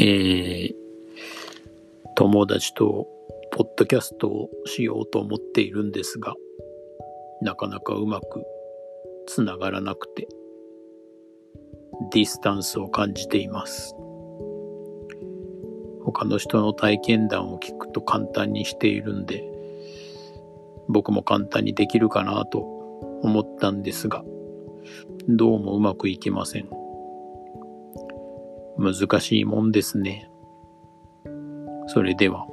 えー、友達とポッドキャストをしようと思っているんですが、なかなかうまくつながらなくて、ディスタンスを感じています。他の人の体験談を聞くと簡単にしているんで、僕も簡単にできるかなと思ったんですが、どうもうまくいきません。難しいもんですね。それでは。